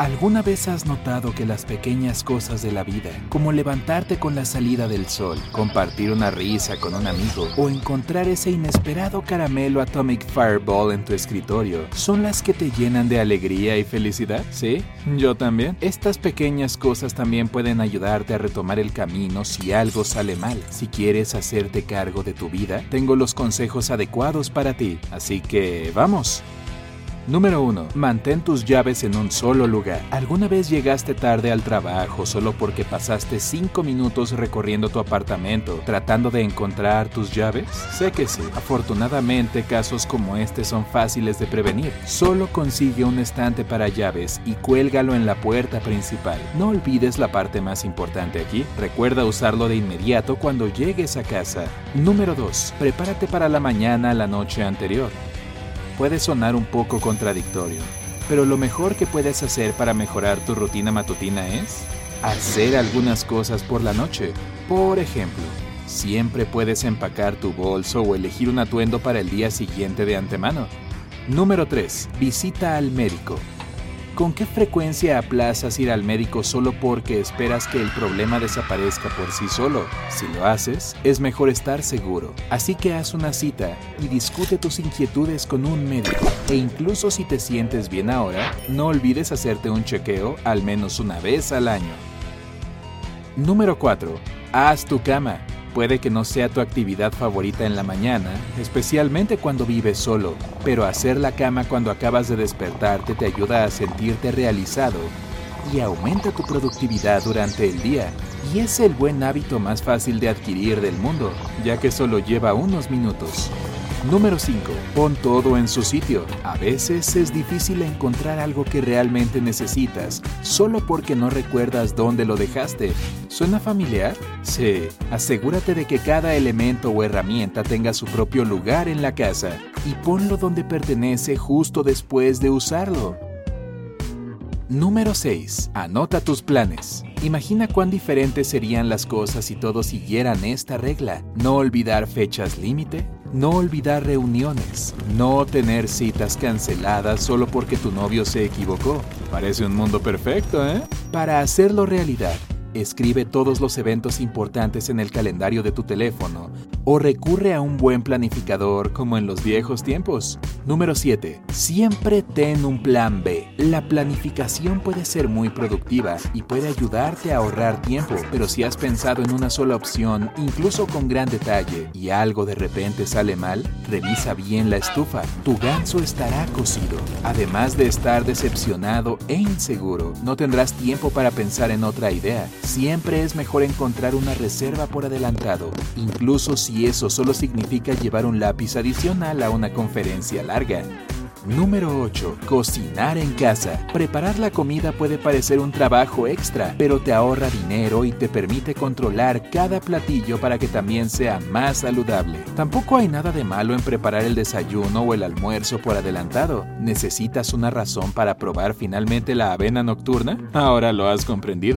¿Alguna vez has notado que las pequeñas cosas de la vida, como levantarte con la salida del sol, compartir una risa con un amigo o encontrar ese inesperado caramelo Atomic Fireball en tu escritorio, son las que te llenan de alegría y felicidad? ¿Sí? Yo también. Estas pequeñas cosas también pueden ayudarte a retomar el camino si algo sale mal. Si quieres hacerte cargo de tu vida, tengo los consejos adecuados para ti. Así que, vamos. Número 1. Mantén tus llaves en un solo lugar. ¿Alguna vez llegaste tarde al trabajo solo porque pasaste 5 minutos recorriendo tu apartamento tratando de encontrar tus llaves? Sé que sí. Afortunadamente casos como este son fáciles de prevenir. Solo consigue un estante para llaves y cuélgalo en la puerta principal. No olvides la parte más importante aquí. Recuerda usarlo de inmediato cuando llegues a casa. Número 2. Prepárate para la mañana la noche anterior puede sonar un poco contradictorio, pero lo mejor que puedes hacer para mejorar tu rutina matutina es hacer algunas cosas por la noche. Por ejemplo, siempre puedes empacar tu bolso o elegir un atuendo para el día siguiente de antemano. Número 3. Visita al médico. ¿Con qué frecuencia aplazas ir al médico solo porque esperas que el problema desaparezca por sí solo? Si lo haces, es mejor estar seguro. Así que haz una cita y discute tus inquietudes con un médico. E incluso si te sientes bien ahora, no olvides hacerte un chequeo al menos una vez al año. Número 4. Haz tu cama. Puede que no sea tu actividad favorita en la mañana, especialmente cuando vives solo, pero hacer la cama cuando acabas de despertarte te ayuda a sentirte realizado y aumenta tu productividad durante el día. Y es el buen hábito más fácil de adquirir del mundo, ya que solo lleva unos minutos. Número 5. Pon todo en su sitio. A veces es difícil encontrar algo que realmente necesitas, solo porque no recuerdas dónde lo dejaste. ¿Suena familiar? Sí. Asegúrate de que cada elemento o herramienta tenga su propio lugar en la casa y ponlo donde pertenece justo después de usarlo. Número 6. Anota tus planes. Imagina cuán diferentes serían las cosas si todos siguieran esta regla. No olvidar fechas límite, no olvidar reuniones, no tener citas canceladas solo porque tu novio se equivocó. Parece un mundo perfecto, ¿eh? Para hacerlo realidad, escribe todos los eventos importantes en el calendario de tu teléfono o recurre a un buen planificador como en los viejos tiempos. Número 7. Siempre ten un plan B. La planificación puede ser muy productiva y puede ayudarte a ahorrar tiempo, pero si has pensado en una sola opción, incluso con gran detalle, y algo de repente sale mal, revisa bien la estufa. Tu ganso estará cocido. Además de estar decepcionado e inseguro, no tendrás tiempo para pensar en otra idea. Siempre es mejor encontrar una reserva por adelantado, incluso si eso solo significa llevar un lápiz adicional a una conferencia larga. Número 8. Cocinar en casa. Preparar la comida puede parecer un trabajo extra, pero te ahorra dinero y te permite controlar cada platillo para que también sea más saludable. Tampoco hay nada de malo en preparar el desayuno o el almuerzo por adelantado. ¿Necesitas una razón para probar finalmente la avena nocturna? Ahora lo has comprendido.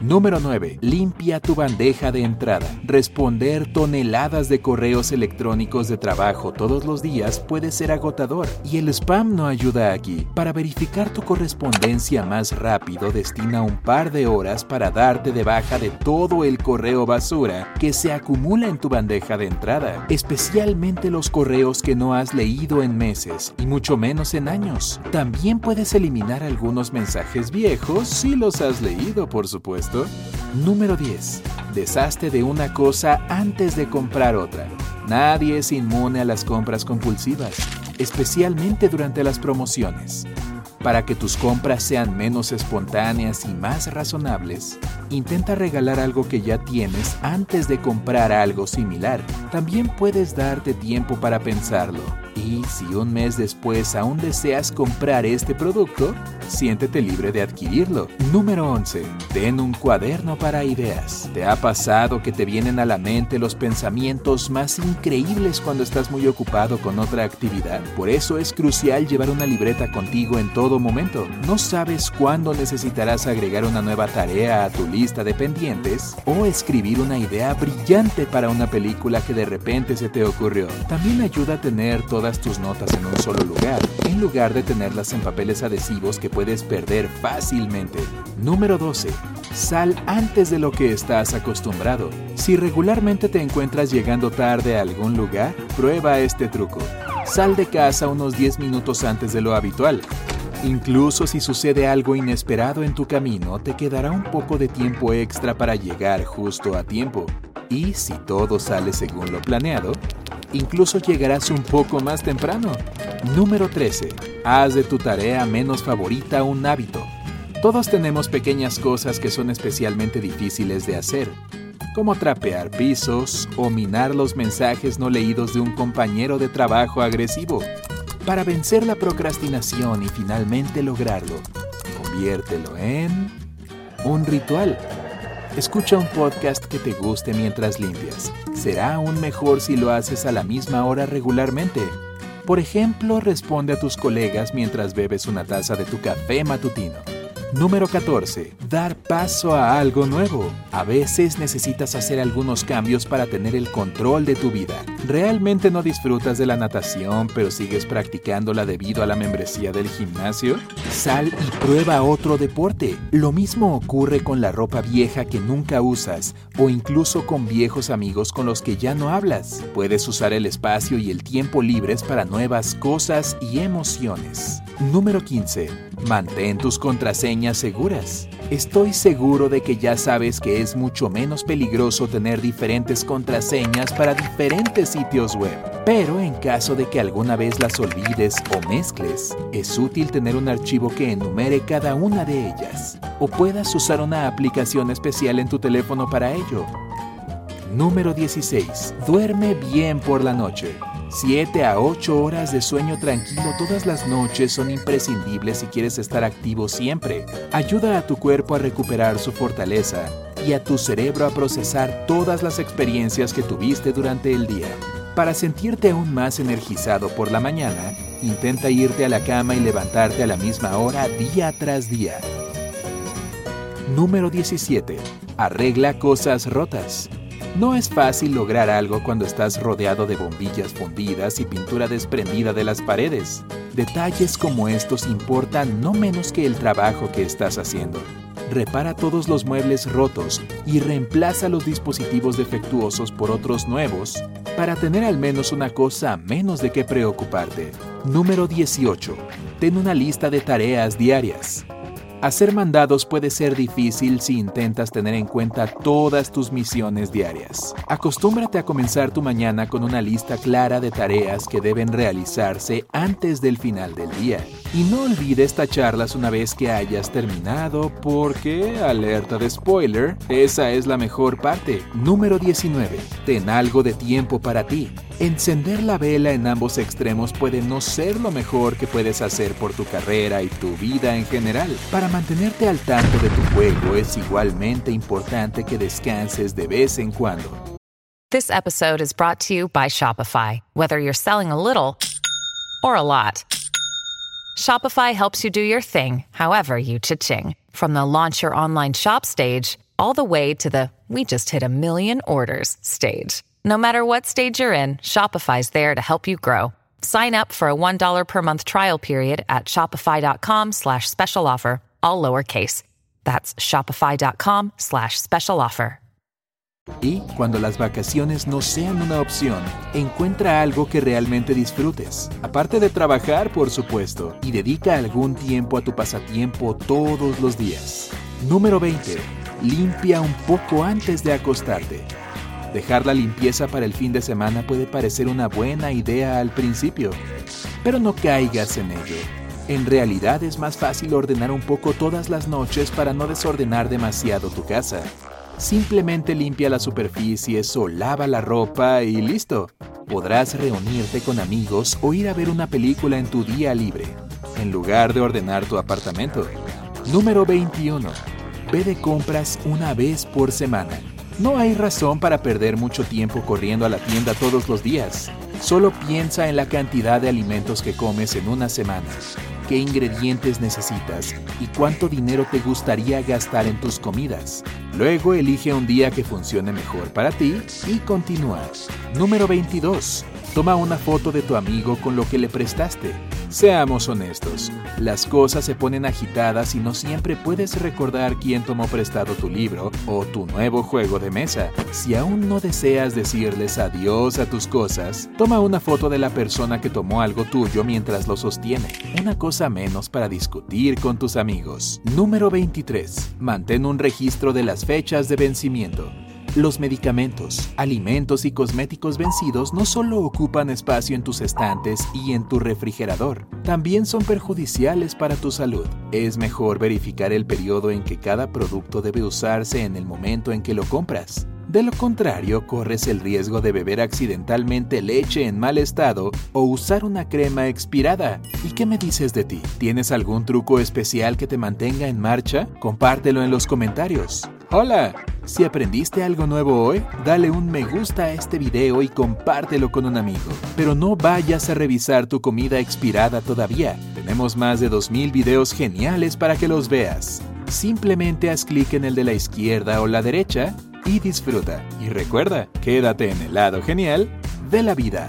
Número 9. Limpia tu bandeja de entrada. Responder toneladas de correos electrónicos de trabajo todos los días puede ser agotador y el spam no ayuda aquí. Para verificar tu correspondencia más rápido, destina un par de horas para darte de baja de todo el correo basura que se acumula en tu bandeja de entrada, especialmente los correos que no has leído en meses y mucho menos en años. También puedes eliminar algunos mensajes viejos si los has leído, por supuesto. Número 10. Deshazte de una cosa antes de comprar otra. Nadie es inmune a las compras compulsivas, especialmente durante las promociones. Para que tus compras sean menos espontáneas y más razonables, intenta regalar algo que ya tienes antes de comprar algo similar. También puedes darte tiempo para pensarlo. Y si un mes después aún deseas comprar este producto, siéntete libre de adquirirlo. Número 11. Ten un cuaderno para ideas. ¿Te ha pasado que te vienen a la mente los pensamientos más increíbles cuando estás muy ocupado con otra actividad? Por eso es crucial llevar una libreta contigo en todo momento. No sabes cuándo necesitarás agregar una nueva tarea a tu lista de pendientes o escribir una idea brillante para una película que de repente se te ocurrió. También ayuda a tener tus notas en un solo lugar, en lugar de tenerlas en papeles adhesivos que puedes perder fácilmente. Número 12. Sal antes de lo que estás acostumbrado. Si regularmente te encuentras llegando tarde a algún lugar, prueba este truco. Sal de casa unos 10 minutos antes de lo habitual. Incluso si sucede algo inesperado en tu camino, te quedará un poco de tiempo extra para llegar justo a tiempo. Y si todo sale según lo planeado, incluso llegarás un poco más temprano. Número 13. Haz de tu tarea menos favorita un hábito. Todos tenemos pequeñas cosas que son especialmente difíciles de hacer, como trapear pisos o minar los mensajes no leídos de un compañero de trabajo agresivo. Para vencer la procrastinación y finalmente lograrlo, conviértelo en un ritual. Escucha un podcast que te guste mientras limpias. Será aún mejor si lo haces a la misma hora regularmente. Por ejemplo, responde a tus colegas mientras bebes una taza de tu café matutino. Número 14. Dar paso a algo nuevo. A veces necesitas hacer algunos cambios para tener el control de tu vida. ¿Realmente no disfrutas de la natación pero sigues practicándola debido a la membresía del gimnasio? Sal y prueba otro deporte. Lo mismo ocurre con la ropa vieja que nunca usas o incluso con viejos amigos con los que ya no hablas. Puedes usar el espacio y el tiempo libres para nuevas cosas y emociones. Número 15. Mantén tus contraseñas seguras. Estoy seguro de que ya sabes que es mucho menos peligroso tener diferentes contraseñas para diferentes sitios web. Pero en caso de que alguna vez las olvides o mezcles, es útil tener un archivo que enumere cada una de ellas. O puedas usar una aplicación especial en tu teléfono para ello. Número 16. Duerme bien por la noche. 7 a 8 horas de sueño tranquilo todas las noches son imprescindibles si quieres estar activo siempre. Ayuda a tu cuerpo a recuperar su fortaleza y a tu cerebro a procesar todas las experiencias que tuviste durante el día. Para sentirte aún más energizado por la mañana, intenta irte a la cama y levantarte a la misma hora día tras día. Número 17. Arregla cosas rotas. No es fácil lograr algo cuando estás rodeado de bombillas fundidas y pintura desprendida de las paredes. Detalles como estos importan no menos que el trabajo que estás haciendo. Repara todos los muebles rotos y reemplaza los dispositivos defectuosos por otros nuevos para tener al menos una cosa menos de qué preocuparte. Número 18. Ten una lista de tareas diarias. Hacer mandados puede ser difícil si intentas tener en cuenta todas tus misiones diarias. Acostúmbrate a comenzar tu mañana con una lista clara de tareas que deben realizarse antes del final del día. Y no olvides tacharlas una vez que hayas terminado porque, alerta de spoiler, esa es la mejor parte. Número 19. Ten algo de tiempo para ti. Encender la vela en ambos extremos puede no ser lo mejor que puedes hacer por tu carrera y tu vida en general. Para mantenerte al tanto de tu juego es igualmente importante que descanses de vez en cuando. This episode is brought to you by Shopify. Whether you're selling a little or a lot, Shopify helps you do your thing, however you cha-ching. From the launch your online shop stage all the way to the we just hit a million orders stage. No matter what stage you're in, Shopify's there to help you grow. Sign up for a $1 per month trial period at shopify.com slash special offer, all lowercase. That's shopify.com slash special offer. Y cuando las vacaciones no sean una opción, encuentra algo que realmente disfrutes. Aparte de trabajar, por supuesto, y dedica algún tiempo a tu pasatiempo todos los días. Número 20. Limpia un poco antes de acostarte. Dejar la limpieza para el fin de semana puede parecer una buena idea al principio, pero no caigas en ello. En realidad es más fácil ordenar un poco todas las noches para no desordenar demasiado tu casa. Simplemente limpia las superficies o lava la ropa y listo. Podrás reunirte con amigos o ir a ver una película en tu día libre, en lugar de ordenar tu apartamento. Número 21. Ve de compras una vez por semana. No hay razón para perder mucho tiempo corriendo a la tienda todos los días. Solo piensa en la cantidad de alimentos que comes en una semana, qué ingredientes necesitas y cuánto dinero te gustaría gastar en tus comidas. Luego elige un día que funcione mejor para ti y continúa. Número 22. Toma una foto de tu amigo con lo que le prestaste. Seamos honestos, las cosas se ponen agitadas y no siempre puedes recordar quién tomó prestado tu libro o tu nuevo juego de mesa. Si aún no deseas decirles adiós a tus cosas, toma una foto de la persona que tomó algo tuyo mientras lo sostiene. Una cosa menos para discutir con tus amigos. Número 23. Mantén un registro de las fechas de vencimiento. Los medicamentos, alimentos y cosméticos vencidos no solo ocupan espacio en tus estantes y en tu refrigerador, también son perjudiciales para tu salud. Es mejor verificar el periodo en que cada producto debe usarse en el momento en que lo compras. De lo contrario, corres el riesgo de beber accidentalmente leche en mal estado o usar una crema expirada. ¿Y qué me dices de ti? ¿Tienes algún truco especial que te mantenga en marcha? Compártelo en los comentarios. Hola, si aprendiste algo nuevo hoy, dale un me gusta a este video y compártelo con un amigo. Pero no vayas a revisar tu comida expirada todavía. Tenemos más de 2000 videos geniales para que los veas. Simplemente haz clic en el de la izquierda o la derecha y disfruta. Y recuerda, quédate en el lado genial de la vida.